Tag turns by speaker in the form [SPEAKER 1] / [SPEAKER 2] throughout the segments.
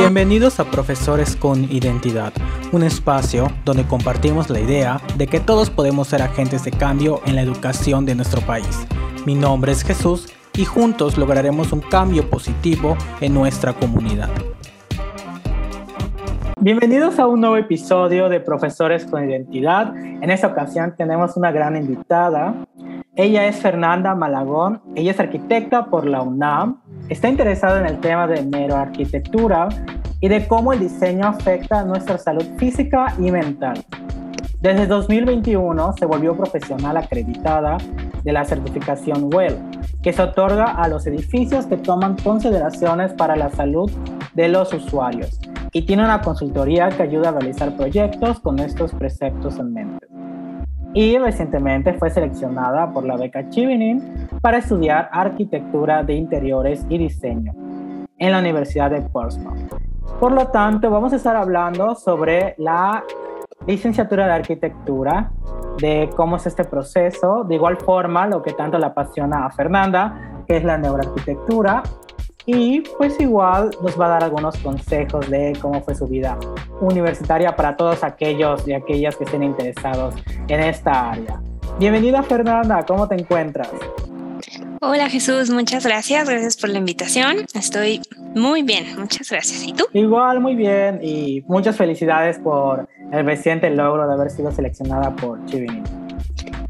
[SPEAKER 1] Bienvenidos a Profesores con Identidad, un espacio donde compartimos la idea de que todos podemos ser agentes de cambio en la educación de nuestro país. Mi nombre es Jesús y juntos lograremos un cambio positivo en nuestra comunidad. Bienvenidos a un nuevo episodio de Profesores con Identidad. En esta ocasión tenemos una gran invitada. Ella es Fernanda Malagón. Ella es arquitecta por la UNAM. Está interesada en el tema de neuroarquitectura y de cómo el diseño afecta a nuestra salud física y mental. Desde 2021 se volvió profesional acreditada de la certificación WELL, que se otorga a los edificios que toman consideraciones para la salud de los usuarios y tiene una consultoría que ayuda a realizar proyectos con estos preceptos en mente. Y recientemente fue seleccionada por la beca Chivinin para estudiar arquitectura de interiores y diseño en la Universidad de Portsmouth. Por lo tanto, vamos a estar hablando sobre la licenciatura de arquitectura, de cómo es este proceso, de igual forma lo que tanto le apasiona a Fernanda, que es la neuroarquitectura, y pues igual nos va a dar algunos consejos de cómo fue su vida universitaria para todos aquellos y aquellas que estén interesados en esta área. Bienvenida Fernanda, ¿cómo te encuentras?
[SPEAKER 2] Hola Jesús, muchas gracias, gracias por la invitación. Estoy muy bien, muchas gracias. ¿Y tú?
[SPEAKER 1] Igual, muy bien y muchas felicidades por el reciente logro de haber sido seleccionada por Chivini.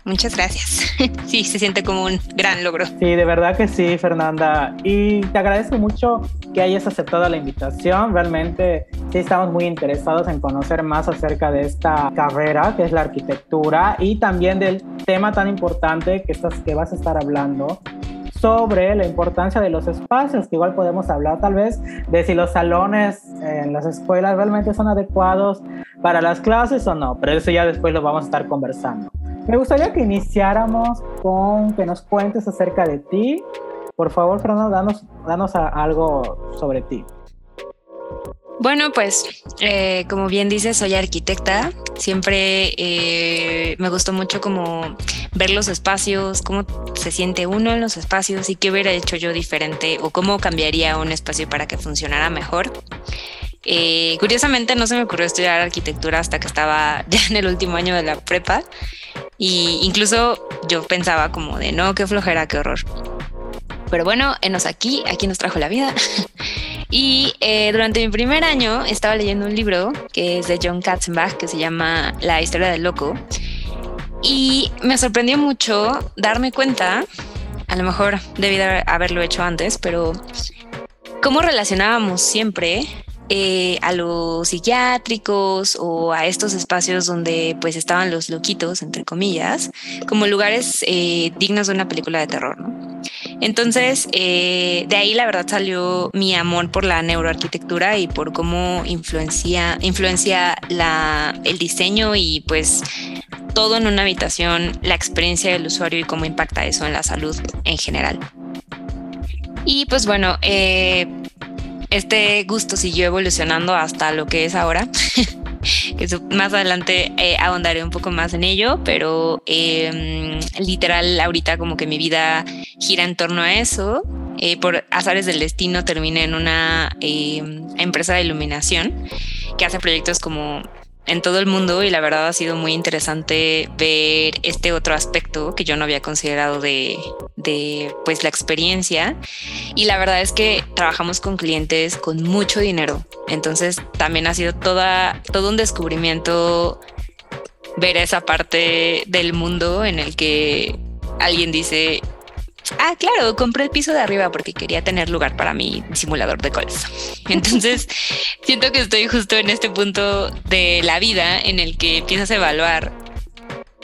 [SPEAKER 2] Muchas gracias. Sí, se siente como un gran logro.
[SPEAKER 1] Sí, de verdad que sí, Fernanda. Y te agradezco mucho que hayas aceptado la invitación. Realmente sí estamos muy interesados en conocer más acerca de esta carrera que es la arquitectura y también del tema tan importante que, estás, que vas a estar hablando sobre la importancia de los espacios, que igual podemos hablar tal vez de si los salones en las escuelas realmente son adecuados para las clases o no, pero eso ya después lo vamos a estar conversando. Me gustaría que iniciáramos con que nos cuentes acerca de ti. Por favor, Fernando, danos, danos algo sobre ti.
[SPEAKER 2] Bueno, pues eh, como bien dices, soy arquitecta. Siempre eh, me gustó mucho como ver los espacios, cómo se siente uno en los espacios y qué hubiera hecho yo diferente o cómo cambiaría un espacio para que funcionara mejor. Eh, curiosamente no se me ocurrió estudiar arquitectura hasta que estaba ya en el último año de la prepa y incluso yo pensaba como de no, qué flojera, qué horror. Pero bueno, enos aquí, aquí nos trajo la vida. Y eh, durante mi primer año estaba leyendo un libro que es de John Katzenbach que se llama La historia del loco. Y me sorprendió mucho darme cuenta, a lo mejor debí de haberlo hecho antes, pero cómo relacionábamos siempre eh, a los psiquiátricos o a estos espacios donde pues estaban los loquitos, entre comillas, como lugares eh, dignos de una película de terror, ¿no? Entonces, eh, de ahí la verdad salió mi amor por la neuroarquitectura y por cómo influencia, influencia la, el diseño y pues todo en una habitación, la experiencia del usuario y cómo impacta eso en la salud en general. Y pues bueno, eh, este gusto siguió evolucionando hasta lo que es ahora. más adelante eh, ahondaré un poco más en ello, pero em, literal ahorita como que mi vida gira en torno a eso. Eh, por azares del destino terminé en una em, empresa de iluminación que hace proyectos como en todo el mundo y la verdad ha sido muy interesante ver este otro aspecto que yo no había considerado de, de pues la experiencia. Y la verdad es que trabajamos con clientes con mucho dinero. Entonces también ha sido toda todo un descubrimiento ver esa parte del mundo en el que alguien dice Ah, claro, compré el piso de arriba porque quería tener lugar para mi simulador de coles. Entonces, siento que estoy justo en este punto de la vida en el que empiezas a evaluar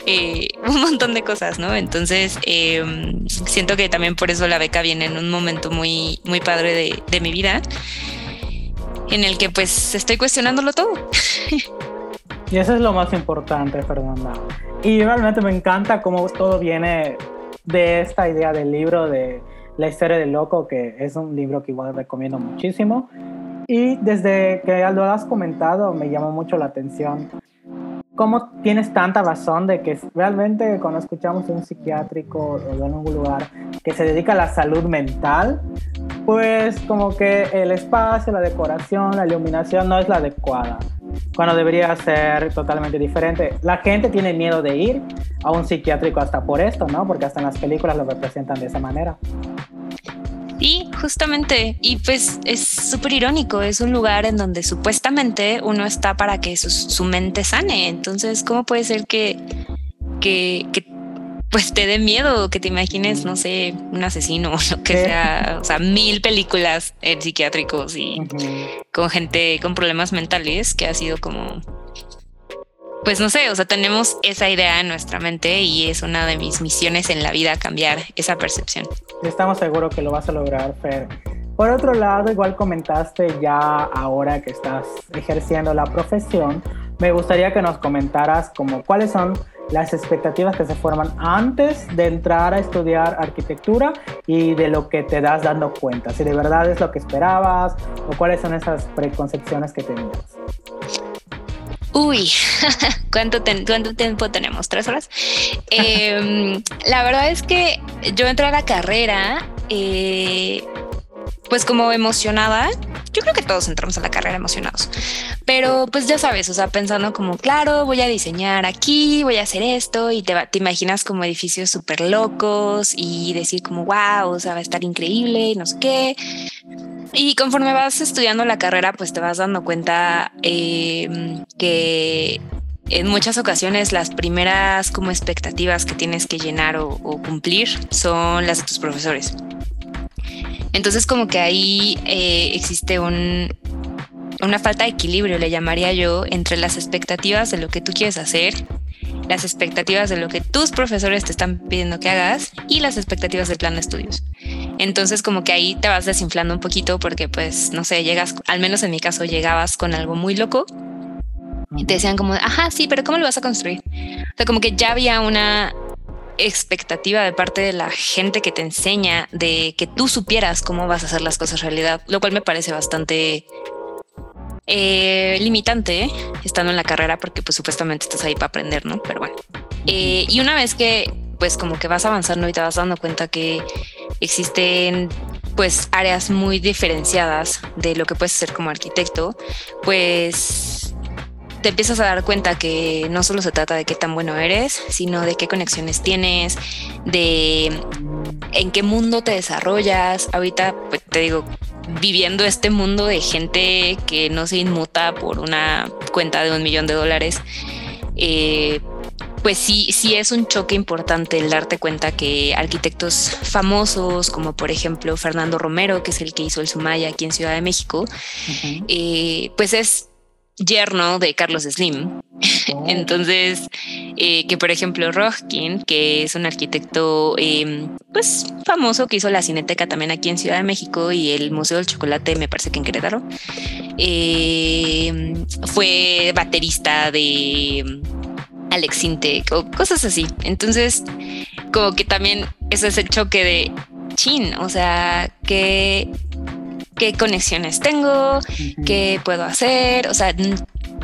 [SPEAKER 2] eh, un montón de cosas, ¿no? Entonces, em, siento que también por eso la beca viene en un momento muy, muy padre de, de mi vida, en el que pues estoy cuestionándolo todo.
[SPEAKER 1] Y eso es lo más importante, Fernanda. Y realmente me encanta cómo todo viene de esta idea del libro de La historia del loco, que es un libro que igual recomiendo muchísimo. Y desde que lo has comentado, me llamó mucho la atención cómo tienes tanta razón de que realmente cuando escuchamos de un psiquiátrico o de algún lugar que se dedica a la salud mental, pues como que el espacio, la decoración, la iluminación no es la adecuada, cuando debería ser totalmente diferente. La gente tiene miedo de ir a un psiquiátrico hasta por esto, ¿no? Porque hasta en las películas lo representan de esa manera.
[SPEAKER 2] Sí, justamente. Y pues es súper irónico. Es un lugar en donde supuestamente uno está para que su, mente sane. Entonces, ¿cómo puede ser que, que, pues te dé miedo que te imagines, no sé, un asesino o lo que sea, o sea, mil películas en psiquiátricos y con gente con problemas mentales que ha sido como pues no sé, o sea, tenemos esa idea en nuestra mente y es una de mis misiones en la vida cambiar esa percepción.
[SPEAKER 1] Estamos seguros que lo vas a lograr, Fer. Por otro lado, igual comentaste ya ahora que estás ejerciendo la profesión, me gustaría que nos comentaras como cuáles son las expectativas que se forman antes de entrar a estudiar arquitectura y de lo que te das dando cuenta, si de verdad es lo que esperabas o cuáles son esas preconcepciones que tenías.
[SPEAKER 2] Uy, ¿cuánto, ¿cuánto tiempo tenemos? ¿Tres horas? Em, la verdad es que yo entré a la carrera, eh, pues como emocionada. Yo creo que todos entramos a la carrera emocionados, pero pues ya sabes, o sea, pensando como, claro, voy a diseñar aquí, voy a hacer esto y te, te imaginas como edificios súper locos y decir como, wow, o sea, va a estar increíble y no sé qué. Y conforme vas estudiando la carrera, pues te vas dando cuenta eh, que en muchas ocasiones las primeras como expectativas que tienes que llenar o, cumplir son las de tus profesores. Entonces como que ahí eh, existe un, una falta de equilibrio, le llamaría yo, entre las expectativas de lo que tú quieres hacer las expectativas de lo que tus profesores te están pidiendo que hagas y las expectativas del plan de estudios. Entonces como que ahí te vas desinflando un poquito porque pues no sé, llegas, al menos en mi caso llegabas con algo muy loco y te decían como, ajá, sí, pero ¿cómo lo vas a construir? O sea, como que ya había una expectativa de parte de la gente que te enseña de que tú supieras cómo vas a hacer las cosas realidad, lo cual me parece bastante eh, limitante estando en la carrera porque pues supuestamente estás ahí para aprender, ¿no? Pero bueno. Eh, y una vez que pues como que vas avanzando y te vas dando cuenta que existen pues áreas muy diferenciadas de lo que puedes ser como arquitecto, pues te empiezas a dar cuenta que no solo se trata de qué tan bueno eres, sino de qué conexiones tienes, de en qué mundo te desarrollas. Ahorita, pues te digo, viviendo este mundo de gente que no se inmuta por una cuenta de un millón de dólares, eh, pues sí, sí es un choque importante el darte cuenta que arquitectos famosos, como por ejemplo Fernando Romero, que es el que hizo el Sumaya aquí en Ciudad de México, eh, pues es yerno de Carlos Slim. Oh. Entonces, eh, que por ejemplo Rojkin, que es un arquitecto em, pues famoso que hizo la Cineteca también aquí en Ciudad de México y el Museo del Chocolate, me parece que en Querétaro, em, fue baterista de Alex Intec o cosas así. Entonces, como que también eso es el choque de chin, o sea, que qué conexiones tengo, qué puedo hacer, o sea,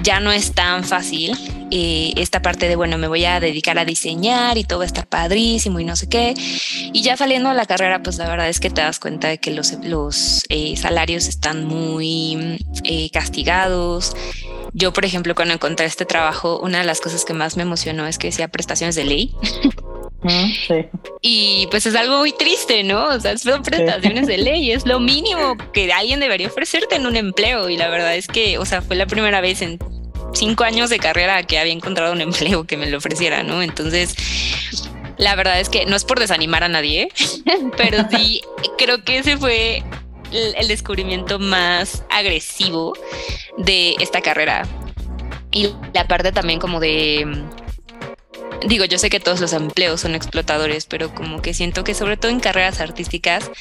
[SPEAKER 2] ya no es tan fácil eh, esta parte de, bueno, me voy a dedicar a diseñar y todo va a estar padrísimo y no sé qué. Y ya saliendo a la carrera, pues la verdad es que te das cuenta de que los, los eh, salarios están muy eh, castigados. Yo, por ejemplo, cuando encontré este trabajo, una de las cosas que más me emocionó es que decía prestaciones de ley. Y pues es algo muy triste, ¿no? O sea, son prestaciones de ley, es lo mínimo que alguien debería ofrecerte en un empleo. Y la verdad es que, o sea, fue la primera vez en cinco años de carrera que había encontrado un empleo que me lo ofreciera, ¿no? Entonces, la verdad es que no es por desanimar a nadie, pero sí creo que ese fue el descubrimiento más agresivo de esta carrera. Y la parte también como de digo, yo sé que todos los empleos son explotadores, pero como que siento que sobre todo en carreras artísticas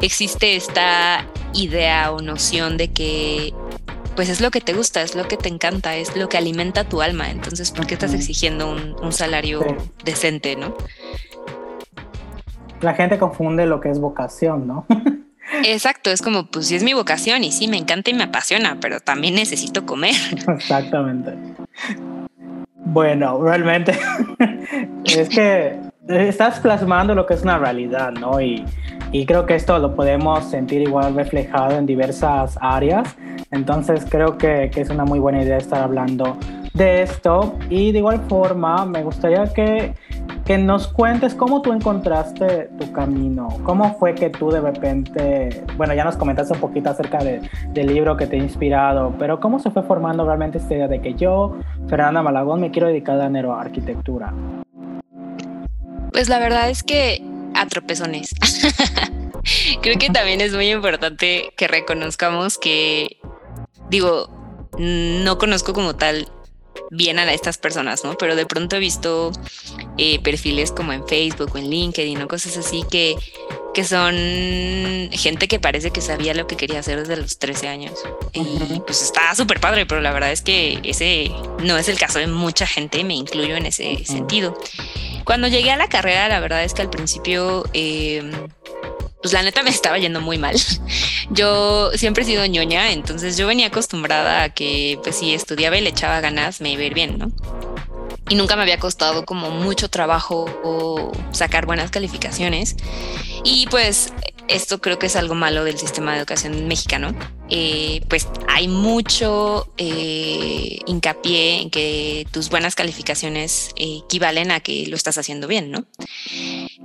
[SPEAKER 2] existe esta idea o noción de que pues es lo que te gusta, es lo que te encanta, es lo que alimenta tu alma. Entonces, ¿por qué estás exigiendo un, salario decente, no?
[SPEAKER 1] La gente confunde lo que es vocación, ¿no?
[SPEAKER 2] Exacto, es como, pues sí es mi vocación y sí me encanta y me apasiona, pero también necesito comer.
[SPEAKER 1] Exactamente. Bueno, realmente es que estás plasmando lo que es una realidad, ¿no? Y, creo que esto lo podemos sentir igual reflejado en diversas áreas. Entonces creo que, es una muy buena idea estar hablando de esto. Y de igual forma, me gustaría que, que nos cuentes cómo tú encontraste tu camino. ¿Cómo fue que tú de repente, bueno, ya nos comentaste un poquito acerca de, del libro que te ha inspirado, pero cómo se fue formando realmente esta idea de que yo, Fernanda Malagón, me quiero dedicar a neuroarquitectura?
[SPEAKER 2] Pues la verdad es que a tropezones. Creo que también es muy importante que reconozcamos que, digo, no conozco como tal bien a estas personas, ¿no? Pero de pronto he visto eh, perfiles como en Facebook o en LinkedIn o cosas así que, que son gente que parece que sabía lo que quería hacer desde los 13 años. Y pues está súper padre, pero la verdad es que ese no es el caso de mucha gente, me incluyo en ese sentido. Cuando llegué a la carrera, la verdad es que al principio, eh, pues la neta me estaba yendo muy mal. Yo siempre he sido ñoña, entonces yo venía acostumbrada a que, pues si estudiaba y le echaba ganas, me iba a ir bien, ¿no? y nunca me había costado como mucho trabajo sacar buenas calificaciones. Y pues esto creo que es algo malo del sistema de educación mexicano. Eh, pues hay mucho eh, hincapié en que tus buenas calificaciones equivalen a que lo estás haciendo bien, ¿no?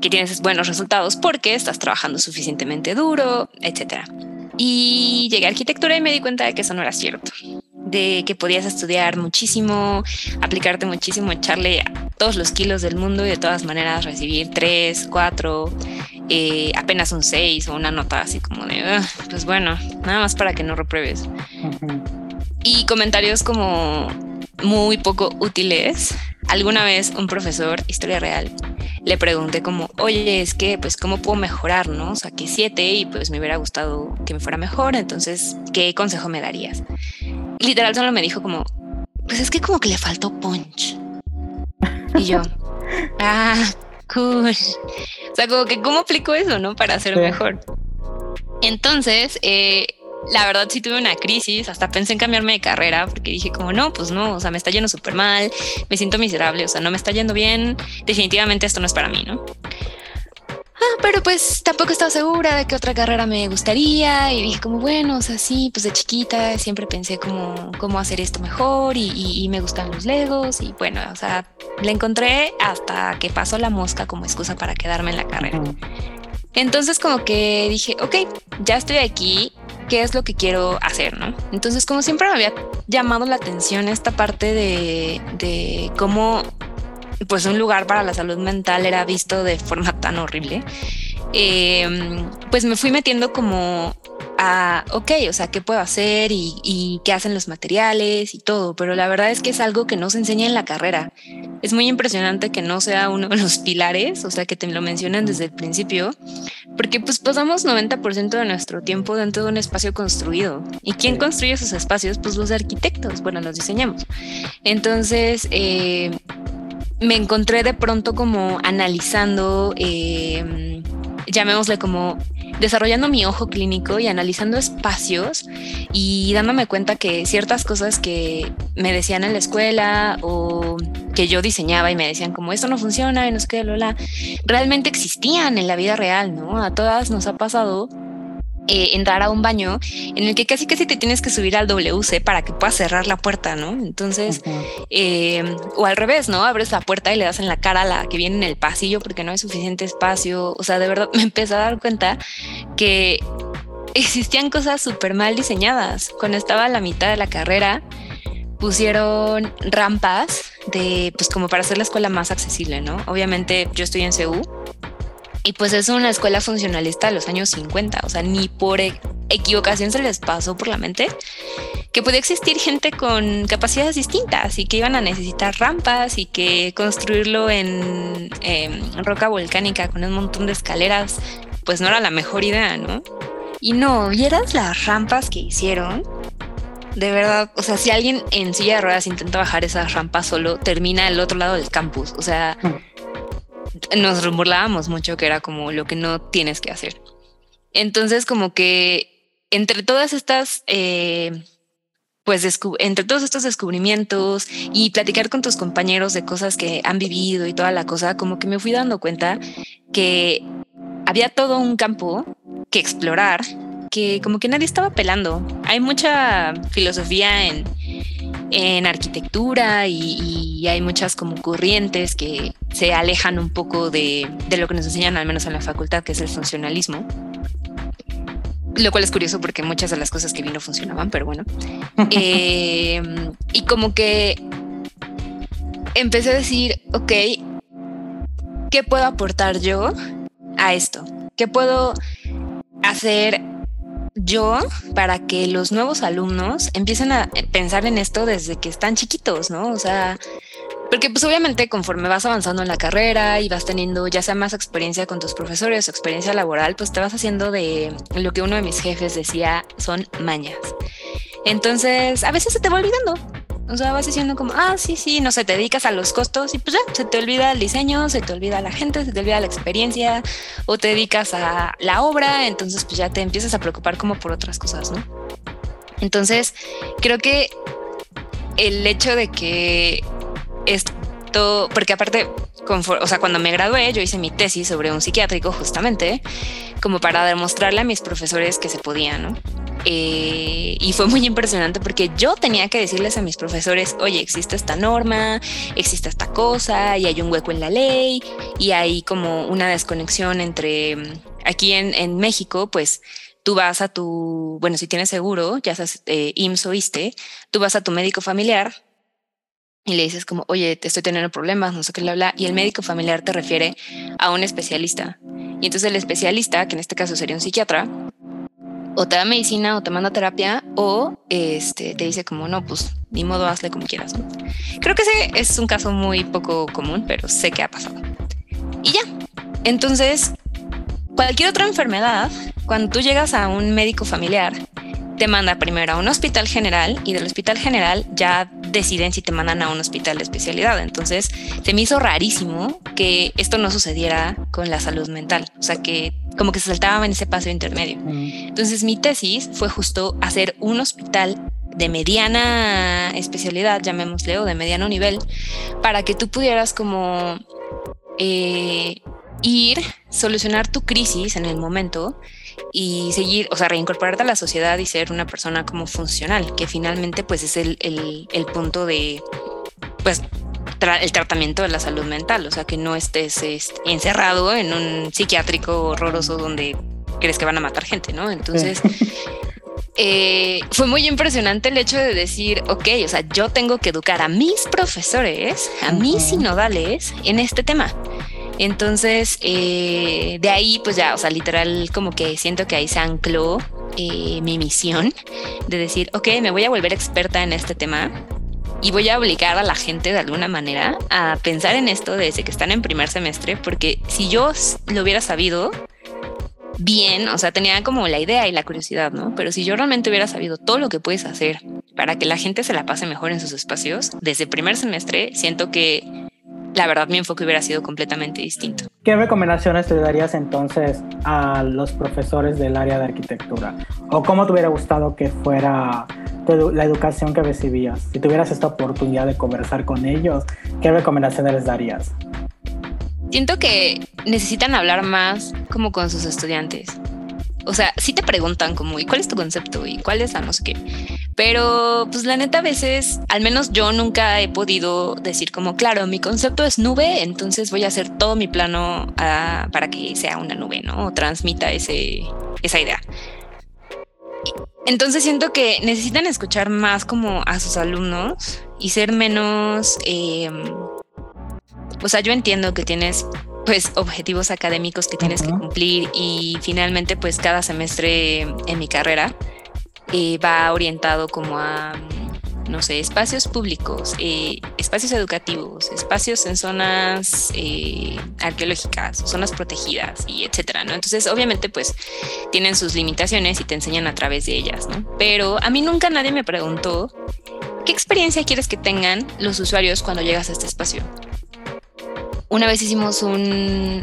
[SPEAKER 2] Que tienes buenos resultados porque estás trabajando suficientemente duro, etcétera. Y llegué a arquitectura y me di cuenta de que eso no era cierto de que podías estudiar muchísimo, aplicarte muchísimo, echarle todos los kilos del mundo y de todas maneras recibir tres, cuatro, eh, apenas un seis o una nota así como de, ah, pues bueno, nada más para que no repruebes. Y comentarios como muy poco útiles. Alguna vez un profesor, historia real, le pregunté como, oye, es que, pues, ¿cómo puedo mejorar, no? O sea, que siete y pues me hubiera gustado que me fuera mejor, entonces, ¿qué consejo me darías? literal solo me dijo como, pues es que como que le faltó punch. Y yo, ah, cool. O sea, como que cómo aplico eso, ¿no? Para ser mejor. Entonces, eh, la verdad sí tuve una crisis, hasta pensé en cambiarme de carrera porque dije como no, pues no, o sea, me está yendo súper mal, me siento miserable, o sea, no me está yendo bien, definitivamente esto no es para mí, ¿no? Ah, pero pues tampoco estaba segura de qué otra carrera me gustaría y dije como, bueno, o sea, sí, pues de chiquita siempre pensé como cómo hacer esto mejor y, me gustan los legos y bueno, o sea, le encontré hasta que pasó la mosca como excusa para quedarme en la carrera. Entonces como que dije, ok, ya estoy aquí, ¿qué es lo que quiero hacer? ¿no? Entonces como siempre me había llamado la atención esta parte de, de cómo pues un lugar para la salud mental era visto de forma tan horrible, em, pues me fui metiendo como a, ok, o sea, ¿qué puedo hacer y, qué hacen los materiales y todo? Pero la verdad es que es algo que no se enseña en la carrera. Es muy impresionante que no sea uno de los pilares, o sea, que te lo mencionan desde el principio, porque pues pasamos 90% de nuestro tiempo dentro de un espacio construido. ¿Y quién construye esos espacios? Pues los arquitectos, bueno, los diseñamos. Entonces, eh, me encontré de pronto como analizando, eh, llamémosle como desarrollando mi ojo clínico y analizando espacios y dándome cuenta que ciertas cosas que me decían en la escuela o que yo diseñaba y me decían como esto no funciona y no sé qué, Lola, realmente existían en la vida real, ¿no? A todas nos ha pasado eh, entrar a un baño en el que casi casi te tienes que subir al WC para que puedas cerrar la puerta, ¿no? Entonces, eh, o al revés, ¿no? Abres la puerta y le das en la cara a la que viene en el pasillo porque no hay suficiente espacio. O sea, de verdad me empecé a dar cuenta que existían cosas súper mal diseñadas. Cuando estaba a la mitad de la carrera, pusieron rampas de, pues como para hacer la escuela más accesible, ¿no? Obviamente yo estoy en CEU y pues es una escuela funcionalista de los años 50, o sea, ni por e-, equivocación se les pasó por la mente que podía existir gente con capacidades distintas y que iban a necesitar rampas y que construirlo en, roca volcánica con un montón de escaleras, pues no era la mejor idea, ¿no? Y no, vieras las rampas que hicieron. De verdad, o sea, si alguien en silla de ruedas intenta bajar esas rampas solo, termina al otro lado del campus. O sea, nos burlábamos mucho que era como lo que no tienes que hacer. Entonces, como que entre todas estas, eh, pues entre todos estos descubrimientos y platicar con tus compañeros de cosas que han vivido y toda la cosa, como que me fui dando cuenta que había todo un campo que explorar que como que nadie estaba pelando. Hay mucha filosofía en, en arquitectura y, hay muchas como corrientes que se alejan un poco de, de lo que nos enseñan al menos en la facultad, que es el funcionalismo lo cual es curioso porque muchas de las cosas que vi no funcionaban, pero bueno. Eh, y como que empecé a decir, ok, ¿qué puedo aportar yo a esto? ¿Qué puedo hacer yo para que los nuevos alumnos empiecen a pensar en esto desde que están chiquitos, ¿no? O sea, porque pues obviamente conforme vas avanzando en la carrera y vas teniendo ya sea más experiencia con tus profesores o experiencia laboral, pues te vas haciendo de lo que uno de mis jefes decía son mañas. Entonces, a veces se te va olvidando. O sea, vas diciendo como, ah, sí, sí, no sé, te dedicas a los costos y pues ya, se te olvida el diseño, se te olvida la gente, se te olvida la experiencia o te dedicas a la obra, entonces pues ya te empiezas a preocupar como por otras cosas, ¿no? Entonces, creo que el hecho de que esto, porque aparte, o sea, cuando me gradué, yo hice mi tesis sobre un psiquiátrico justamente, como para demostrarle a mis profesores que se podía, ¿no? Eh, y fue muy impresionante porque yo tenía que decirles a mis profesores, oye, existe esta norma, existe esta cosa y hay un hueco en la ley y hay como una desconexión entre aquí en, México, pues tú vas a tu, bueno, si tienes seguro, ya sabes, eh, o ISTE, tú vas a tu médico familiar y le dices como, oye, te estoy teniendo problemas, no sé qué le habla, y el médico familiar te refiere a un especialista. Y entonces el especialista, que en este caso sería un psiquiatra, o te da medicina o te manda terapia o este, te dice como, no, pues ni modo, hazle como quieras. Creo que ese es un caso muy poco común, pero sé que ha pasado. Y ya. Entonces, cualquier otra enfermedad, cuando tú llegas a un médico familiar, te manda primero a un hospital general y del hospital general ya deciden si te mandan a un hospital de especialidad. Entonces se me hizo rarísimo que esto no sucediera con la salud mental, o sea que como que se saltaba en ese paso intermedio. Entonces mi tesis fue justo hacer un hospital de mediana especialidad, llamémosle, o de mediano nivel, para que tú pudieras como eh, ir, solucionar tu crisis en el momento y seguir, o sea, reincorporarte a la sociedad y ser una persona como funcional, que finalmente pues es el, el, punto de, pues, el tratamiento de la salud mental, o sea, que no estés encerrado en un psiquiátrico horroroso donde crees que van a matar gente, ¿no? Entonces... Eh, fue muy impresionante el hecho de decir, ok, o sea, yo tengo que educar a mis profesores, a mis sinodales en este tema. Entonces, eh, de ahí, pues ya, o sea, literal, como que siento que ahí se ancló eh, mi misión de decir, ok, me voy a volver experta en este tema y voy a obligar a la gente de alguna manera a pensar en esto desde que están en primer semestre, porque si yo lo hubiera sabido bien, o sea, tenía como la idea y la curiosidad, ¿no? Pero si yo realmente hubiera sabido todo lo que puedes hacer para que la gente se la pase mejor en sus espacios, desde primer semestre, siento que la verdad mi enfoque hubiera sido completamente distinto.
[SPEAKER 1] ¿Qué recomendaciones le darías entonces a los profesores del área de arquitectura? ¿O cómo te hubiera gustado que fuera la educación que recibías? Si tuvieras esta oportunidad de conversar con ellos, ¿qué recomendaciones les darías?
[SPEAKER 2] Siento que necesitan hablar más como con sus estudiantes. O sea, si te preguntan como, ¿y cuál es tu concepto? ¿Y cuál es la no sé qué? Pero pues la neta a veces, al menos yo nunca he podido decir como, claro, mi concepto es nube, entonces voy a hacer todo mi plano ah, para que sea una nube, ¿no? O transmita ese, esa idea. Entonces siento que necesitan escuchar más como a sus alumnos y ser menos... Em, o sea, yo entiendo que tienes pues objetivos académicos que tienes que cumplir y finalmente pues cada semestre en mi carrera eh, va orientado como a, no sé, espacios públicos, eh, espacios educativos, espacios en zonas eh, arqueológicas, zonas protegidas y etcétera, ¿no? Entonces, obviamente, pues tienen sus limitaciones y te enseñan a través de ellas, ¿no? Pero a mí nunca nadie me preguntó qué experiencia quieres que tengan los usuarios cuando llegas a este espacio. Una vez hicimos un,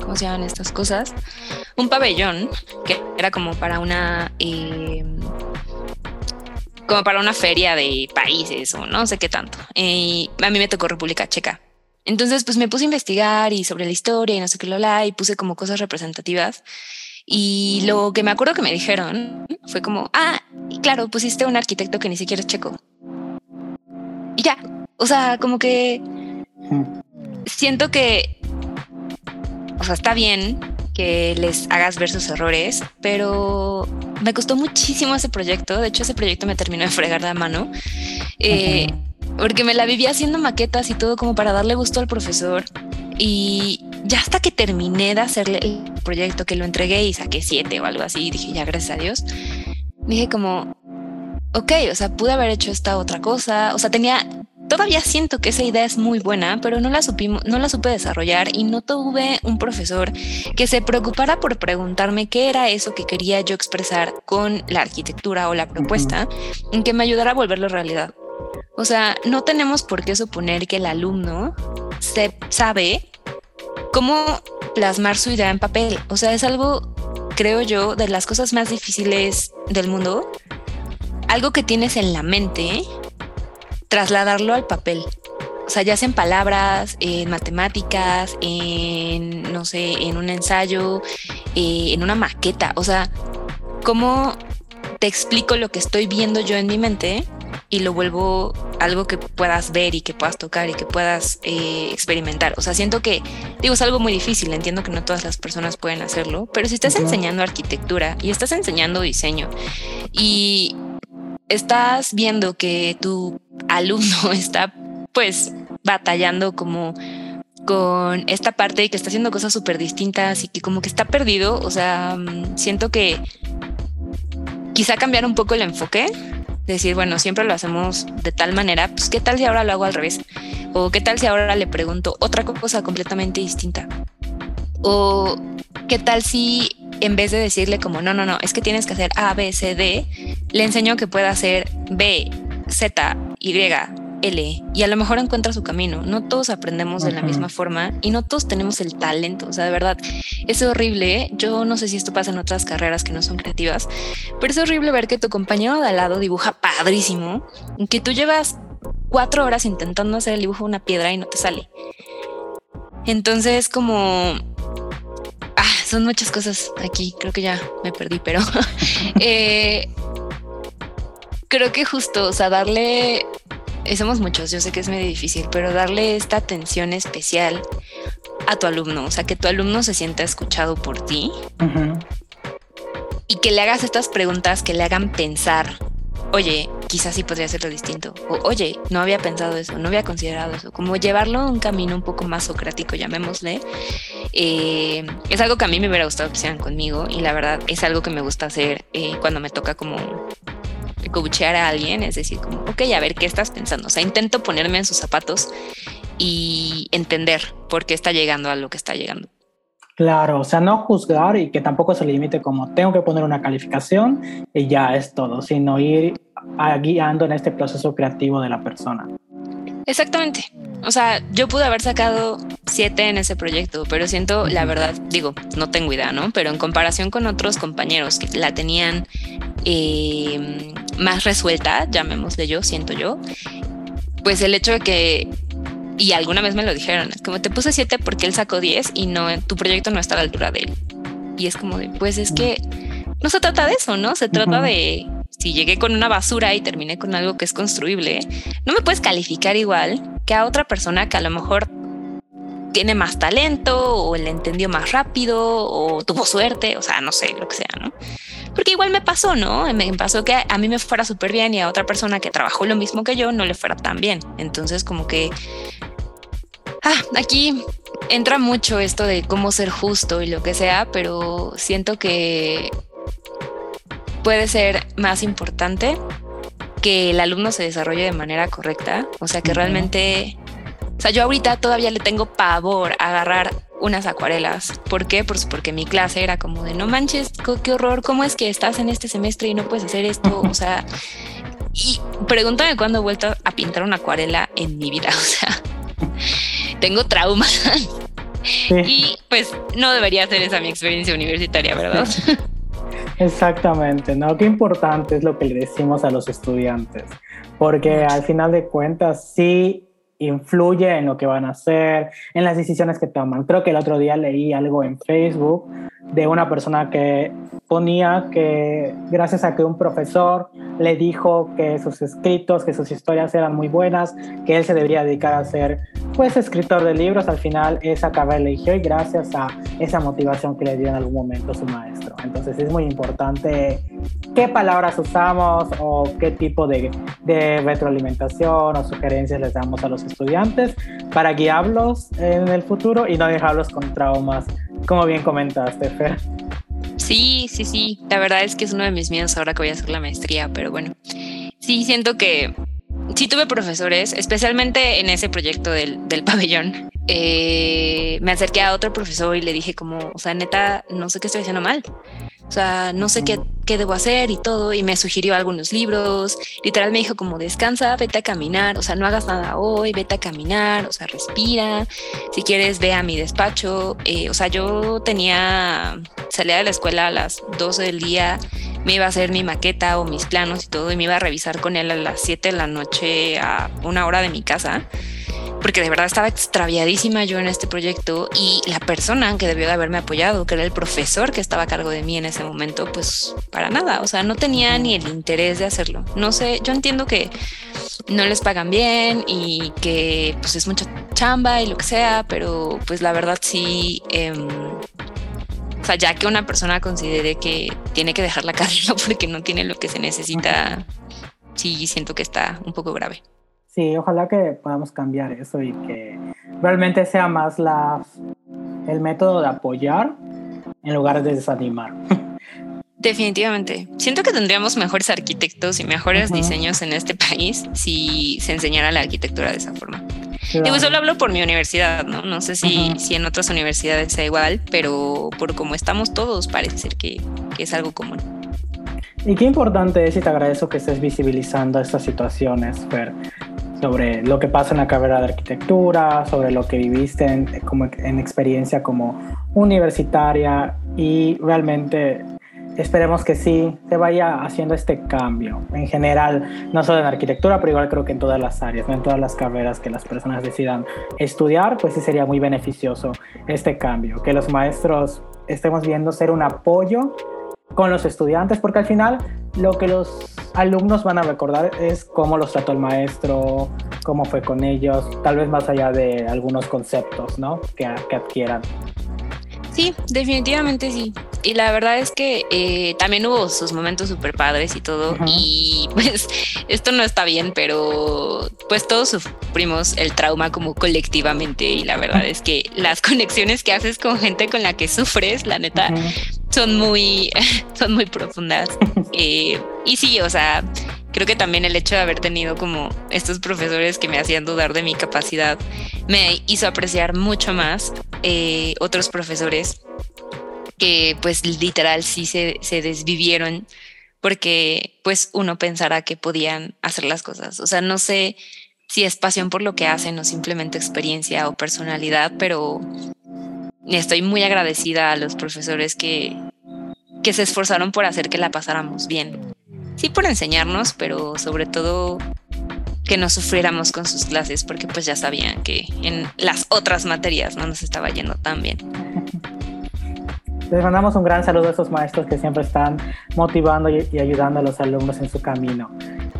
[SPEAKER 2] ¿cómo se llaman estas cosas? un pabellón que era como para una... Eh, como para una feria de países o no sé qué tanto. A mí me tocó República Checa. Entonces, pues me puse a investigar y sobre la historia y no sé qué lo la y puse como cosas representativas. Y lo que me acuerdo que me dijeron fue como, ah, claro, pusiste un arquitecto que ni siquiera es checo. Y ya, o sea, como que siento que, o sea, está bien que les hagas ver sus errores, pero me costó muchísimo ese proyecto. De hecho, ese proyecto me terminó de fregar la mano. Eh, porque me la vivía haciendo maquetas y todo como para darle gusto al profesor. Y ya hasta que terminé de hacerle el proyecto, que lo entregué y saqué siete o algo así, dije ya gracias a Dios, dije como, ok, o sea, pude haber hecho esta otra cosa, o sea, tenía, todavía siento que esa idea es muy buena, pero no la, supimos, no la supe desarrollar y no tuve un profesor que se preocupara por preguntarme qué era eso que quería yo expresar con la arquitectura o la propuesta, en que me ayudara a volverlo realidad. O sea, no tenemos por qué suponer que el alumno se sabe cómo plasmar su idea en papel. O sea, es algo, creo yo, de las cosas más difíciles del mundo. Algo que tienes en la mente, trasladarlo al papel. O sea, ya sea en palabras, en matemáticas, en, no sé, en un ensayo, eh, en una maqueta. O sea, ¿cómo te explico lo que estoy viendo yo en mi mente y lo vuelvo algo que puedas ver y que puedas tocar y que puedas eh, experimentar. O sea, siento que, digo, es algo muy difícil, entiendo que no todas las personas pueden hacerlo, pero si estás enseñando arquitectura y estás enseñando diseño y estás viendo que tu alumno está pues batallando como con esta parte y que está haciendo cosas súper distintas y que como que está perdido, o sea, mm, siento que quizá cambiar un poco el enfoque decir, bueno, siempre lo hacemos de tal manera, pues qué tal si ahora lo hago al revés? O qué tal si ahora le pregunto otra cosa completamente distinta? O qué tal si en vez de decirle como, no, no, no, es que tienes que hacer A, B, C, D, le enseño que pueda hacer B, Z, Y, y a lo mejor encuentra su camino. No todos aprendemos de la misma forma y no todos tenemos el talento. O sea, de verdad, es horrible. ¿eh? Yo no sé si esto pasa en otras carreras que no son creativas, pero es horrible ver que tu compañero de al lado dibuja padrísimo, que tú llevas cuatro horas intentando hacer el dibujo de una piedra y no te sale. Entonces, como son muchas cosas aquí. Creo que ya me perdí, pero eh, creo que justo, o sea, darle y somos muchos, yo sé que es medio difícil, pero darle esta atención especial a tu alumno, o sea, que tu alumno se sienta escuchado por ti y que le hagas estas preguntas que le hagan pensar, oye, quizás sí podría hacerlo distinto, o oye, no había pensado eso, no había considerado eso, como llevarlo a un camino un poco más socrático, llamémosle, eh, es algo que a mí me hubiera gustado que hicieran conmigo y la verdad es algo que me gusta hacer eh, cuando me toca como coachear a alguien, es decir, como, ok, a ver, ¿qué estás pensando? O sea, intento ponerme en sus zapatos y entender por qué está llegando a lo que está llegando.
[SPEAKER 1] Claro, o sea, no juzgar y que tampoco se limite como tengo que poner una calificación y ya es todo, sino ir guiando en este proceso creativo de la persona.
[SPEAKER 2] Exactamente. O sea, yo pude haber sacado siete en ese proyecto, pero siento, la verdad, digo, no tengo idea, ¿no? Pero en comparación con otros compañeros que la tenían eh, más resuelta, llamémosle yo, siento yo, pues el hecho de que, y alguna vez me lo dijeron, como te puse siete porque él sacó 10 y no, tu proyecto no está a la altura de él. Y es como de, pues es que no se trata de eso, ¿no? Se trata de si llegué con una basura y terminé con algo que es construible, no me puedes calificar igual que a otra persona que a lo mejor tiene más talento o le entendió más rápido o tuvo suerte, o sea, no sé, lo que sea, ¿no? Porque igual me pasó, ¿no? Me pasó que a mí me fuera súper bien y a otra persona que trabajó lo mismo que yo no le fuera tan bien. Entonces, como que... Ah, aquí entra mucho esto de cómo ser justo y lo que sea, pero siento que puede ser más importante que el alumno se desarrolle de manera correcta. O sea, que realmente... O sea, yo ahorita todavía le tengo pavor a agarrar unas acuarelas. ¿Por qué? Pues porque mi clase era como de no manches, qué horror, ¿cómo es que estás en este semestre y no puedes hacer esto? O sea, y pregúntame cuándo he vuelto a pintar una acuarela en mi vida. O sea, tengo trauma. Y pues no debería ser esa mi experiencia universitaria, ¿verdad?
[SPEAKER 1] Exactamente, ¿no? Qué importante es lo que le decimos a los estudiantes, porque al final de cuentas sí influye en lo que van a hacer, en las decisiones que toman. Creo que el otro día leí algo en Facebook de una persona que ponía que gracias a que un profesor le dijo que sus escritos, que sus historias eran muy buenas, que él se debería dedicar a ser pues escritor de libros, al final esa carrera eligió y gracias a esa motivación que le dio en algún momento su maestro. Entonces es muy importante qué palabras usamos o qué tipo de, de retroalimentación o sugerencias les damos a los estudiantes para guiarlos en el futuro y no dejarlos con traumas, como bien comentaste, Fer.
[SPEAKER 2] Sí, sí, sí. La verdad es que es uno de mis miedos ahora que voy a hacer la maestría, pero bueno, sí siento que sí tuve profesores, especialmente en ese proyecto del, del pabellón. Eh, me acerqué a otro profesor y le dije como, o sea, neta, no sé qué estoy haciendo mal. O sea, no sé qué, qué, debo hacer y todo. Y me sugirió algunos libros. Literal me dijo como descansa, vete a caminar. O sea, no hagas nada hoy, vete a caminar. O sea, respira. Si quieres, ve a mi despacho. Eh, o sea, yo tenía, salía de la escuela a las 12 del día. Me iba a hacer mi maqueta o mis planos y todo. Y me iba a revisar con él a las 7 de la noche a una hora de mi casa porque de verdad estaba extraviadísima yo en este proyecto y la persona que debió de haberme apoyado, que era el profesor que estaba a cargo de mí en ese momento, pues para nada, o sea, no tenía ni el interés de hacerlo. No sé, yo entiendo que no les pagan bien y que pues es mucha chamba y lo que sea, pero pues la verdad sí... Em, o sea, ya que una persona considere que tiene que dejar la carrera porque no tiene lo que se necesita, sí siento que está un poco grave.
[SPEAKER 1] Sí, ojalá que podamos cambiar eso y que realmente sea más la, el método de apoyar en lugar de desanimar.
[SPEAKER 2] Definitivamente. Siento que tendríamos mejores arquitectos y mejores diseños en este país si se enseñara la arquitectura de esa forma. Digo, solo hablo por mi universidad, ¿no? No sé si, si en otras universidades sea igual, pero por como estamos todos parece ser que, que es algo común.
[SPEAKER 1] Y qué importante es y te agradezco que estés visibilizando estas situaciones, Fer sobre lo que pasa en la carrera de arquitectura, sobre lo que viviste en, como en experiencia como universitaria y realmente esperemos que sí se vaya haciendo este cambio en general, no solo en arquitectura, pero igual creo que en todas las áreas, en todas las carreras que las personas decidan estudiar, pues sí sería muy beneficioso este cambio, que los maestros estemos viendo ser un apoyo con los estudiantes, porque al final lo que los alumnos van a recordar es cómo los trató el maestro, cómo fue con ellos, tal vez más allá de algunos conceptos, ¿no? Que, que adquieran.
[SPEAKER 2] Sí, definitivamente sí. Y la verdad es que eh, también hubo sus momentos súper padres y todo. Y pues esto no está bien, pero pues todos sufrimos el trauma como colectivamente. Y la verdad es que las conexiones que haces con gente con la que sufres, la neta, son muy, son muy profundas. Eh, y sí, o sea, creo que también el hecho de haber tenido como estos profesores que me hacían dudar de mi capacidad me hizo apreciar mucho más eh, otros profesores que pues literal sí se, se desvivieron porque pues uno pensará que podían hacer las cosas. O sea, no sé si es pasión por lo que hacen o simplemente experiencia o personalidad, pero estoy muy agradecida a los profesores que, que se esforzaron por hacer que la pasáramos bien sí por enseñarnos, pero sobre todo que no sufriéramos con sus clases, porque pues ya sabían que en las otras materias no nos estaba yendo tan bien.
[SPEAKER 1] Les mandamos un gran saludo a esos maestros que siempre están motivando y, ayudando a los alumnos en su camino.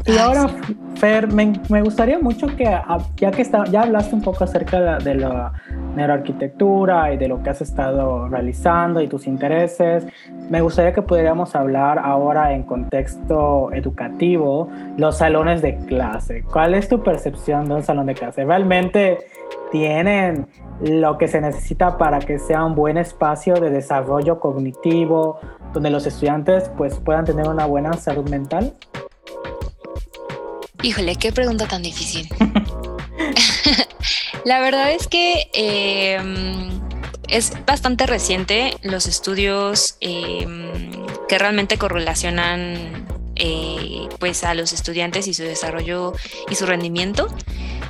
[SPEAKER 1] Y ahora, Fer, me, gustaría mucho que, ah, ya que está, ya hablaste un poco acerca de, la neuroarquitectura y de lo que has estado realizando y tus intereses, me gustaría que pudiéramos hablar ahora en contexto educativo, los salones de clase. ¿Cuál es tu percepción de un salón de clase? ¿Realmente tienen lo que se necesita para que sea un buen espacio de desarrollo cognitivo, donde los estudiantes pues, puedan tener una buena salud mental?
[SPEAKER 2] Híjole, qué pregunta tan difícil. La verdad es que em, es bastante reciente los estudios em, que realmente correlacionan eh, pues a los estudiantes y su desarrollo y su rendimiento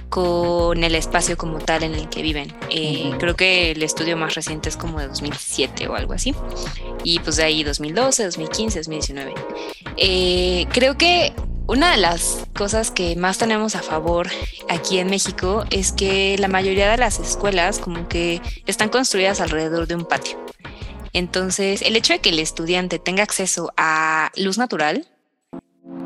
[SPEAKER 2] con el espacio como tal en el que viven. Eh, creo que el estudio más reciente es como de 2007 o algo así. Y pues de ahí 2012, 2015, 2019. creo que una de las cosas que más tenemos a favor aquí en México es que la mayoría de las escuelas como que están construidas alrededor de un patio. Entonces, el hecho de que el estudiante tenga acceso a luz natural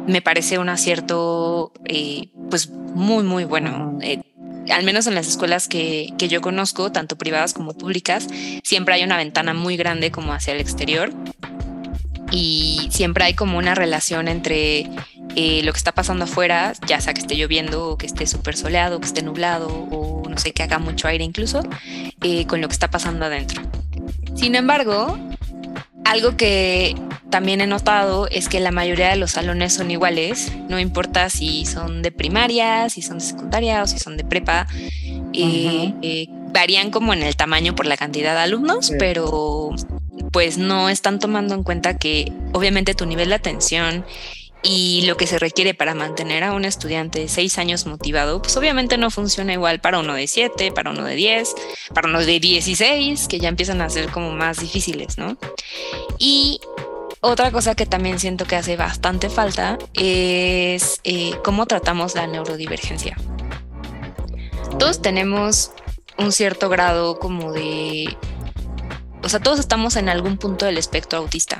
[SPEAKER 2] me parece un acierto eh, pues muy, muy bueno. Eh, al menos en las escuelas que, que, yo conozco, tanto privadas como públicas, siempre hay una ventana muy grande como hacia el exterior y siempre hay como una relación entre eh, lo que está pasando afuera, ya sea que esté lloviendo o que esté súper soleado, que esté nublado o no sé, que haga mucho aire incluso, eh, con lo que está pasando adentro. Sin embargo, algo que también he notado es que la mayoría de los salones son iguales, no importa si son de primaria, si son de secundaria o si son de prepa. Eh, varían como en el tamaño por la cantidad de alumnos, pero pues no están tomando en cuenta que obviamente tu nivel de atención y lo que se requiere para mantener a un estudiante de seis años motivado, pues obviamente no funciona igual para uno de siete, para uno de diez, para uno de dieciséis, que ya empiezan a ser como más difíciles, ¿no? Y otra cosa que también siento que hace bastante falta es eh, cómo tratamos la neurodivergencia. Todos tenemos un cierto grado como de o sea, todos estamos en algún punto del espectro autista.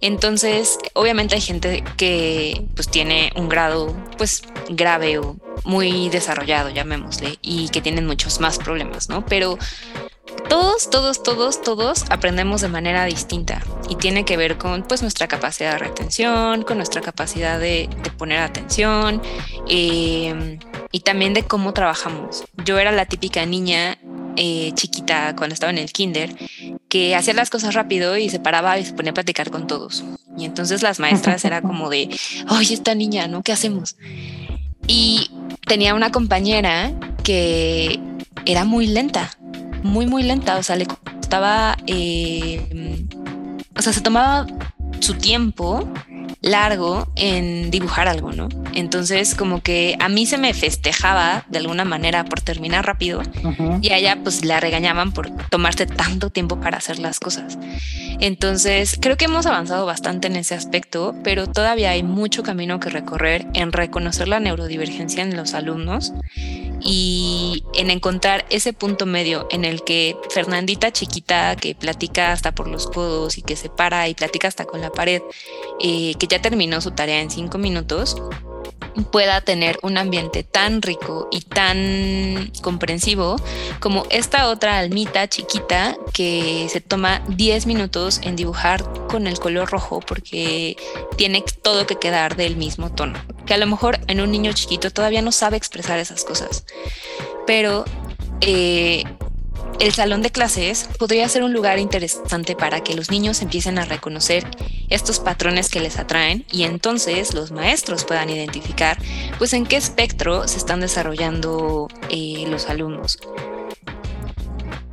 [SPEAKER 2] Entonces, obviamente hay gente que pues tiene un grado pues grave o muy desarrollado, llamémosle, y que tienen muchos más problemas, ¿no? Pero todos, todos, todos, todos aprendemos de manera distinta y tiene que ver con pues nuestra capacidad de retención, con nuestra capacidad de, poner atención eh, y también de cómo trabajamos. Yo era la típica niña eh, chiquita cuando estaba en el kinder que hacía las cosas rápido y se paraba y se ponía a platicar con todos. Y entonces las maestras era como de, oye, esta niña, ¿no? ¿Qué hacemos? Y tenía una compañera que era muy lenta, muy, muy lenta. O sea, le costaba, eh, o sea, se tomaba su tiempo largo en dibujar algo, ¿no? Entonces como que a mí se me festejaba de alguna manera por terminar rápido y a ella pues la regañaban por tomarse tanto tiempo para hacer las cosas. Entonces creo que hemos avanzado bastante en ese aspecto, pero todavía hay mucho camino que recorrer en reconocer la neurodivergencia en los alumnos y en encontrar ese punto medio en el que Fernandita chiquita que platica hasta por los codos y que se para y platica hasta con la pared, eh, que ya terminó su tarea en cinco minutos, pueda tener un ambiente tan rico y tan comprensivo como esta otra almita chiquita que se toma 10 minutos en dibujar con el color rojo porque tiene todo que quedar del mismo tono. Que a lo mejor en un niño chiquito todavía no sabe expresar esas cosas. Pero eh, el salón de clases podría ser un lugar interesante para que los niños empiecen a reconocer estos patrones que les atraen y entonces los maestros puedan identificar pues en qué espectro se están desarrollando eh, los alumnos.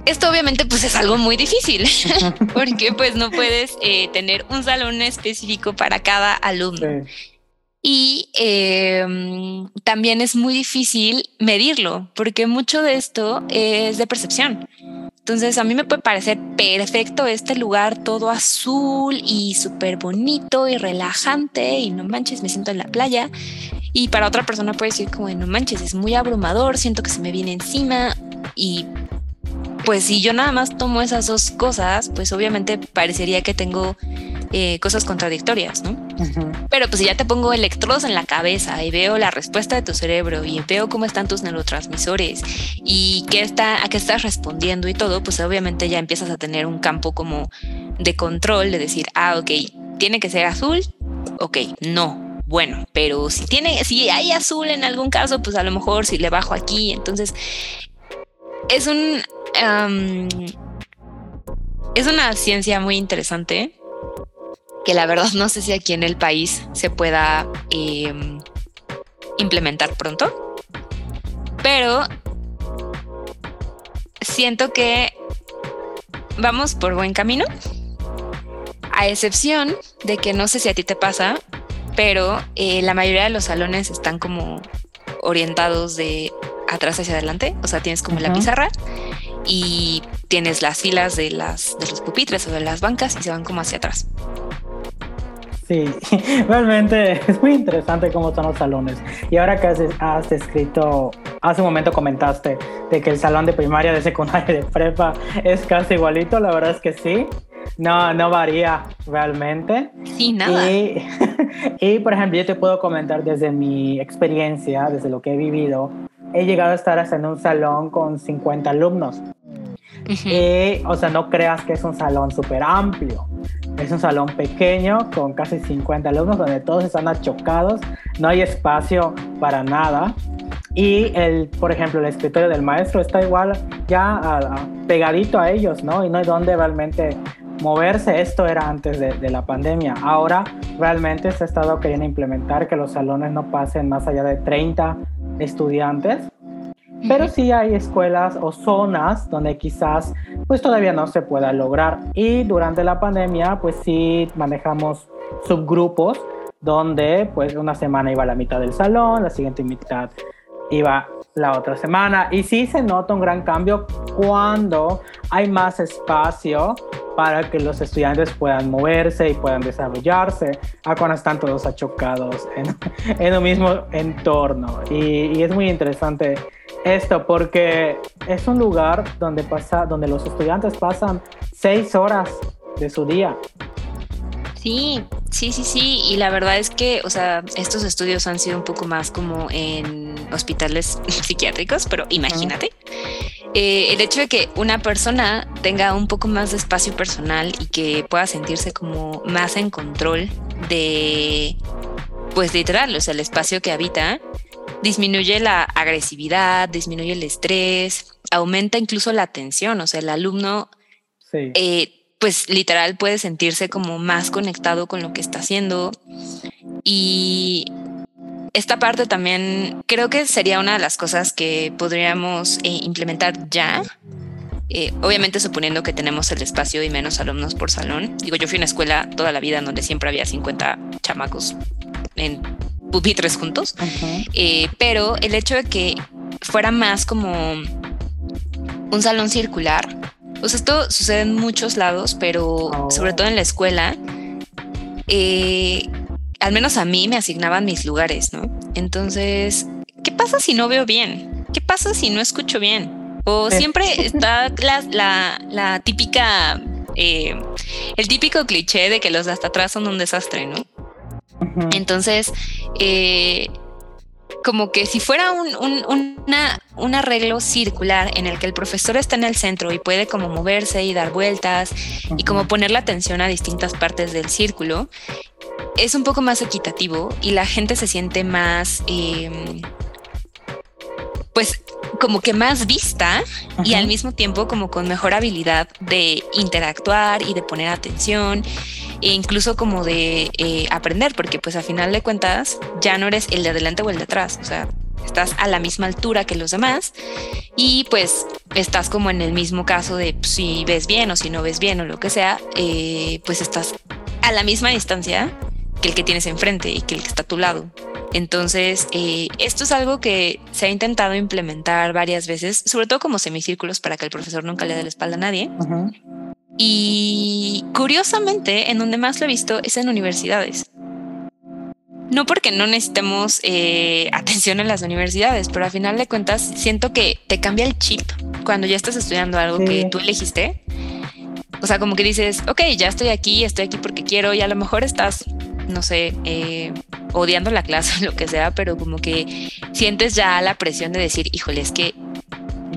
[SPEAKER 2] Esto obviamente pues es algo muy difícil porque pues no puedes eh, tener un salón específico para cada alumno. Y em, también es muy difícil medirlo, porque mucho de esto es de percepción. Entonces a mí me puede parecer perfecto este lugar todo azul y súper bonito y relajante y no manches, me siento en la playa. Y para otra persona puede decir como no manches, es muy abrumador, siento que se me viene encima y pues si yo nada más tomo esas dos cosas, pues obviamente parecería que tengo eh, cosas contradictorias, ¿no? Pero pues si ya te pongo electrodos en la cabeza y veo la respuesta de tu cerebro y veo cómo están tus neurotransmisores y qué está, a qué estás respondiendo y todo, pues obviamente ya empiezas a tener un campo como de control de decir, ah, ok, tiene que ser azul, ok, no, bueno, pero si tiene, si hay azul en algún caso, pues a lo mejor si le bajo aquí, entonces es un es una ciencia muy interesante que la verdad no sé si aquí en el país se pueda em, implementar pronto, pero siento que vamos por buen camino, a excepción de que no sé si a ti te pasa, pero eh, la mayoría de los salones están como orientados de atrás hacia adelante, o sea, tienes como la pizarra y tienes las filas de, las, de los pupitres o de las bancas y se van como hacia atrás.
[SPEAKER 1] Sí, realmente es muy interesante cómo son los salones. Y ahora que has, escrito, hace un momento comentaste de que el salón de primaria, de secundaria, de prepa es casi igualito, la verdad es que sí. No, no varía realmente.
[SPEAKER 2] Sí, nada.
[SPEAKER 1] Y, y, por ejemplo, yo te puedo comentar desde mi experiencia, desde lo que he vivido, he llegado a estar hasta en un salón con 50 alumnos. y, o sea, no creas que es un salón súper amplio. Es un salón pequeño con casi 50 alumnos donde todos están achocados, no hay espacio para nada. Y el, por ejemplo, el escritorio del maestro está igual ya pegadito a ellos, ¿no? Y no hay donde realmente moverse. Esto era antes de, de, la pandemia. Ahora realmente se ha estado queriendo implementar que los salones no pasen más allá de 30 estudiantes. Pero sí hay escuelas o zonas donde quizás pues todavía no se pueda lograr. Y durante la pandemia pues sí manejamos subgrupos donde pues una semana iba la mitad del salón, la siguiente mitad iba la otra semana. Y sí se nota un gran cambio cuando hay más espacio para que los estudiantes puedan moverse y puedan desarrollarse, a cuando están todos achocados en, en un mismo entorno. Y, y, es muy interesante esto porque es un lugar donde, pasa, donde los estudiantes pasan seis horas de su día.
[SPEAKER 2] Sí, sí, sí, sí. Y la verdad es que, o sea, estos estudios han sido un poco más como en hospitales psiquiátricos, pero imagínate. Eh, el hecho de que una persona tenga un poco más de espacio personal y que pueda sentirse como más en control de, pues literal, o sea, el espacio que habita, disminuye la agresividad, disminuye el estrés, aumenta incluso la atención, o sea, el alumno, eh, pues literal puede sentirse como más conectado con lo que está haciendo y esta parte también creo que sería una de las cosas que podríamos eh, implementar ya. Eh, obviamente suponiendo que tenemos el espacio y menos alumnos por salón. Digo, yo fui a una escuela toda la vida donde siempre había 50 chamacos en pupitres juntos. Eh, pero el hecho de que fuera más como un salón circular, o sea, esto sucede en muchos lados, pero oh. sobre todo en la escuela, eh, al menos a mí me asignaban mis lugares, ¿no? Entonces, ¿qué pasa si no veo bien? ¿Qué pasa si no escucho bien? O siempre está la, la, típica, eh, el típico cliché de que los de hasta atrás son un desastre, ¿no? Entonces, eh, como que si fuera un, un, arreglo circular en el que el profesor está en el centro y puede como moverse y dar vueltas y como poner la atención a distintas partes del círculo, es un poco más equitativo y la gente se siente más, em, pues como que más vista y al mismo tiempo como con mejor habilidad de interactuar y de poner atención e incluso como de eh, aprender, porque pues a final de cuentas ya no eres el de adelante o el de atrás, o sea, estás a la misma altura que los demás y pues estás como en el mismo caso de pues, si ves bien o si no ves bien o lo que sea, eh, pues estás a la misma distancia que el que tienes enfrente y que el que está a tu lado. Entonces, eh, esto es algo que se ha intentado implementar varias veces, sobre todo como semicírculos para que el profesor nunca le dé la espalda a nadie. Y curiosamente, en donde más lo he visto es en universidades. No porque no necesitemos eh, atención en las universidades, pero a final de cuentas siento que te cambia el chip cuando ya estás estudiando algo que tú elegiste. O sea, como que dices, ok, ya estoy aquí, estoy aquí porque quiero y a lo mejor estás no sé, eh, odiando la clase o lo que sea, pero como que sientes ya la presión de decir, híjole, es que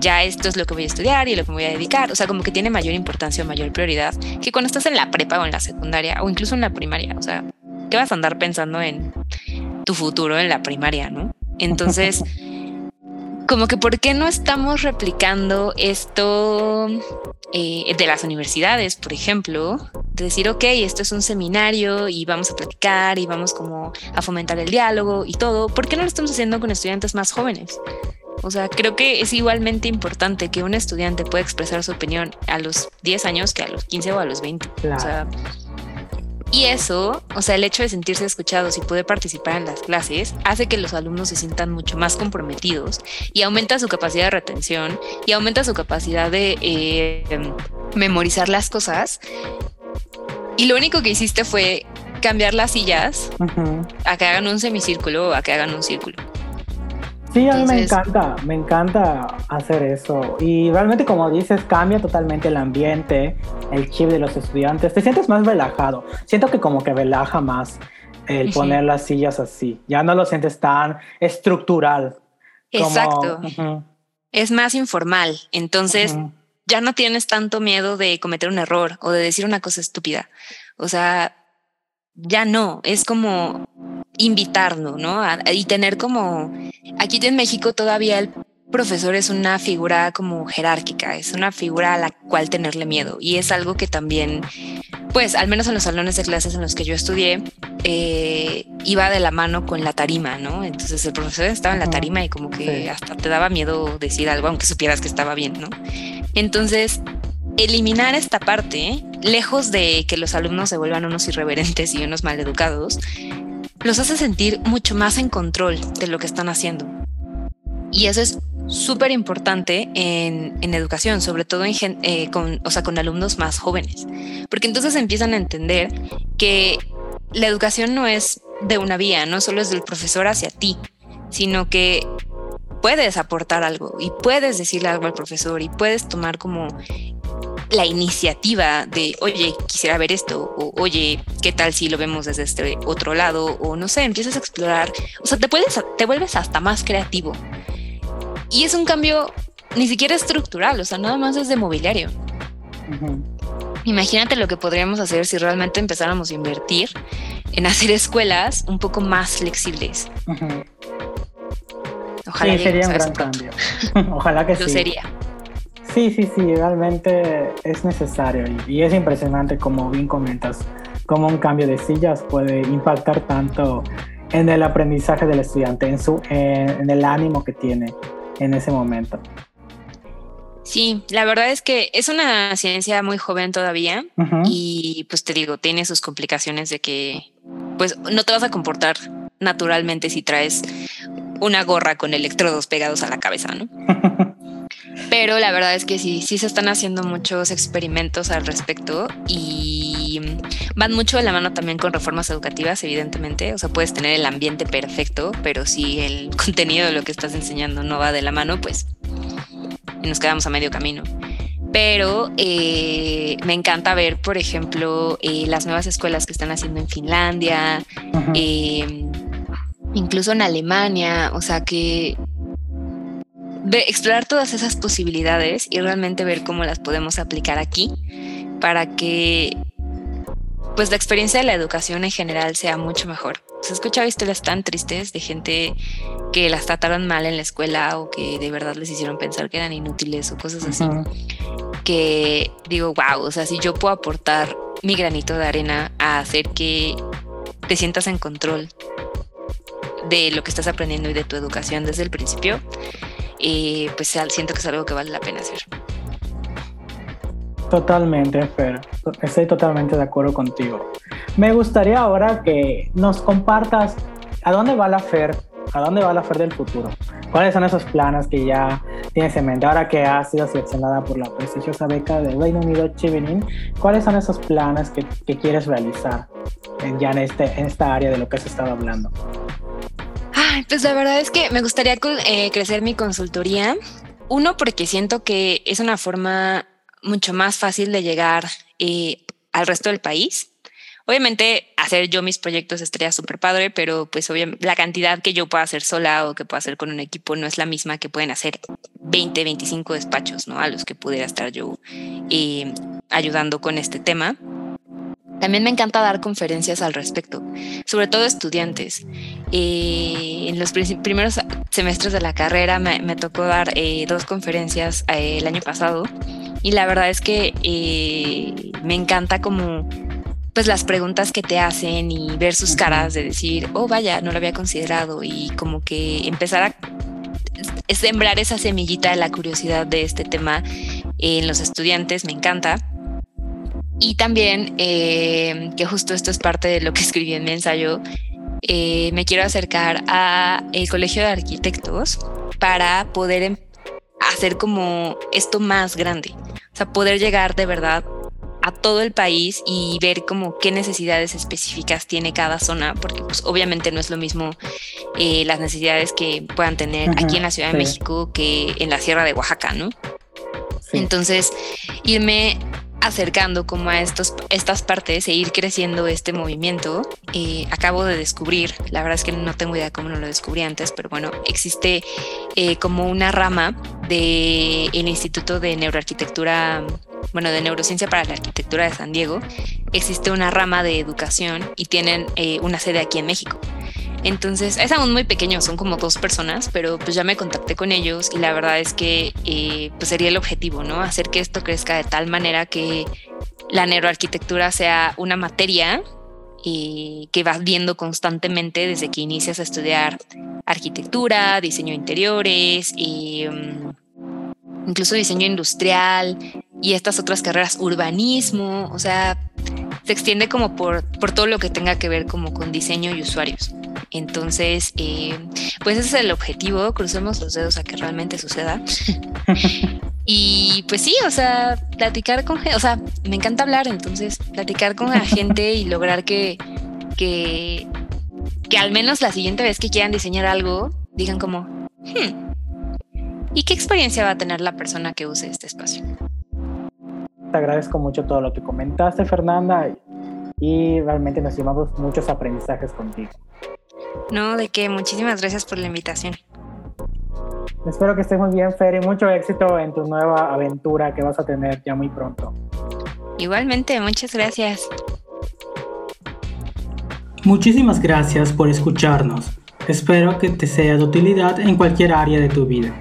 [SPEAKER 2] ya esto es lo que voy a estudiar y lo que me voy a dedicar. O sea, como que tiene mayor importancia o mayor prioridad que cuando estás en la prepa o en la secundaria o incluso en la primaria. O sea, ¿qué vas a andar pensando en tu futuro en la primaria, no? Entonces, como que ¿por qué no estamos replicando esto eh, de las universidades, por ejemplo? De decir, ok, esto es un seminario y vamos a platicar y vamos como a fomentar el diálogo y todo. ¿Por qué no lo estamos haciendo con estudiantes más jóvenes? O sea, creo que es igualmente importante que un estudiante pueda expresar su opinión a los 10 años que a los 15 o a los 20. O sea, Y eso, o sea, el hecho de sentirse escuchados y poder participar en las clases hace que los alumnos se sientan mucho más comprometidos y aumenta su capacidad de retención y aumenta su capacidad de eh, memorizar las cosas. Y lo único que hiciste fue cambiar las sillas a que hagan un semicírculo o a que hagan un círculo.
[SPEAKER 1] Sí, a mí me encanta, me encanta hacer eso. Y realmente, como dices, cambia totalmente el ambiente, el chip de los estudiantes. Te sientes más relajado. Siento que como que relaja más el poner las sillas así. Ya no lo sientes tan estructural.
[SPEAKER 2] Exacto. Es más informal. Entonces, ya no tienes tanto miedo de cometer un error o de decir una cosa estúpida. O sea, ya no. Es como invitarnos, ¿no? y tener como, aquí en México todavía el profesor es una figura como jerárquica, es una figura a la cual tenerle miedo y es algo que también, pues al menos en los salones de clases en los que yo estudié, eh, iba de la mano con la tarima, ¿no? Entonces el profesor estaba en la tarima y como que hasta te daba miedo decir algo, aunque supieras que estaba bien, ¿no? Entonces, eliminar esta parte, lejos de que los alumnos se vuelvan unos irreverentes y unos maleducados, los hace sentir mucho más en control de lo que están haciendo. Y eso es súper importante en, educación, sobre todo en, eh, con, o sea, con alumnos más jóvenes, porque entonces empiezan a entender que la educación no es de una vía, no solo es del profesor hacia ti, sino que puedes aportar algo y puedes decirle algo al profesor y puedes tomar como la iniciativa de, oye, quisiera ver esto, o oye, ¿qué tal si lo vemos desde este otro lado? O no sé, empiezas a explorar, o sea, te, puedes, te vuelves hasta más creativo. Y es un cambio ni siquiera estructural, o sea, nada más es de mobiliario. Imagínate lo que podríamos hacer si realmente empezáramos a invertir en hacer escuelas un poco más flexibles.
[SPEAKER 1] Ojalá sí, sería un gran cambio. Ojalá que sí. Lo
[SPEAKER 2] sería.
[SPEAKER 1] Sí, sí, sí, realmente es necesario y, es impresionante como bien comentas, cómo un cambio de sillas puede impactar tanto en el aprendizaje del estudiante, en, su, en, el ánimo que tiene en ese momento.
[SPEAKER 2] Sí, la verdad es que es una ciencia muy joven todavía y pues te digo, tiene sus complicaciones de que pues no te vas a comportar naturalmente si traes una gorra con electrodos pegados a la cabeza, ¿no? Pero la verdad es que sí, sí se están haciendo muchos experimentos al respecto y van mucho de la mano también con reformas educativas, evidentemente. O sea, puedes tener el ambiente perfecto, pero si el contenido de lo que estás enseñando no va de la mano, pues nos quedamos a medio camino. Pero eh, me encanta ver, por ejemplo, eh, las nuevas escuelas que están haciendo en Finlandia, eh, incluso en Alemania, o sea que explorar todas esas posibilidades y realmente ver cómo las podemos aplicar aquí para que pues la experiencia de la educación en general sea mucho mejor. Se he escuchado historias tan tristes de gente que las trataron mal en la escuela o que de verdad les hicieron pensar que eran inútiles o cosas así. Que digo, wow, o sea, si yo puedo aportar mi granito de arena a hacer que te sientas en control de lo que estás aprendiendo y de tu educación desde el principio, y pues siento que es algo que vale la pena hacer.
[SPEAKER 1] Totalmente, Fer. Estoy totalmente de acuerdo contigo. Me gustaría ahora que nos compartas a dónde va la Fer, a dónde va la Fer del futuro. ¿Cuáles son esos planes que ya tienes en mente ahora que has sido seleccionada por la prestigiosa beca del Reino Unido Chevening? ¿Cuáles son esos planes que, que quieres realizar en, ya en, este, en esta área de lo que has estado hablando?
[SPEAKER 2] Pues la verdad es que me gustaría eh, crecer mi consultoría. Uno, porque siento que es una forma mucho más fácil de llegar eh, al resto del país. Obviamente, hacer yo mis proyectos estaría súper padre, pero pues obviamente la cantidad que yo pueda hacer sola o que pueda hacer con un equipo no es la misma que pueden hacer 20, 25 despachos, ¿no? A los que pudiera estar yo eh, ayudando con este tema. También me encanta dar conferencias al respecto, sobre todo estudiantes. Eh, en los primeros semestres de la carrera me, tocó dar eh, dos conferencias eh, el año pasado y la verdad es que me encanta como pues las preguntas que te hacen y ver sus caras de decir, oh vaya, no lo había considerado y como que empezar a sembrar esa semillita de la curiosidad de este tema en los estudiantes, me encanta. Y también, eh, que justo esto es parte de lo que escribí en mi ensayo, eh, me quiero acercar a el Colegio de Arquitectos para poder em, hacer como esto más grande. O sea, poder llegar de verdad a todo el país y ver como qué necesidades específicas tiene cada zona, porque pues obviamente no es lo mismo eh, las necesidades que puedan tener aquí en la Ciudad de México que en la Sierra de Oaxaca, ¿no? Entonces, irme acercando como a estos, estas partes e ir creciendo este movimiento. Eh, acabo de descubrir, la verdad es que no tengo idea cómo no lo descubrí antes, pero bueno, existe eh, como una rama del el Instituto de Neuroarquitectura, bueno, de Neurociencia para la Arquitectura de San Diego. Existe una rama de educación y tienen eh, una sede aquí en México. Entonces, es aún muy pequeño, son como dos personas, pero pues ya me contacté con ellos y la verdad es que eh, pues sería el objetivo, ¿no? Hacer que esto crezca de tal manera que la neuroarquitectura sea una materia eh, que vas viendo constantemente desde que inicias a estudiar arquitectura, diseño de interiores, eh, incluso diseño industrial y estas otras carreras, urbanismo, o sea, se extiende como por, por todo lo que tenga que ver como con diseño y usuarios. Entonces, eh, pues ese es el objetivo, crucemos los dedos a que realmente suceda. y pues sí, o sea, platicar con gente, o sea, me encanta hablar, entonces platicar con la gente y lograr que, que, que al menos la siguiente vez que quieran diseñar algo, digan como, hmm, ¿y qué experiencia va a tener la persona que use este espacio?
[SPEAKER 1] Te agradezco mucho todo lo que comentaste, Fernanda, y realmente nos llevamos muchos aprendizajes contigo.
[SPEAKER 2] No, de qué, muchísimas gracias por la invitación.
[SPEAKER 1] Espero que estés muy bien, Fer, y mucho éxito en tu nueva aventura que vas a tener ya muy pronto.
[SPEAKER 2] Igualmente, muchas gracias.
[SPEAKER 1] Muchísimas gracias por escucharnos. Espero que te sea de utilidad en cualquier área de tu vida.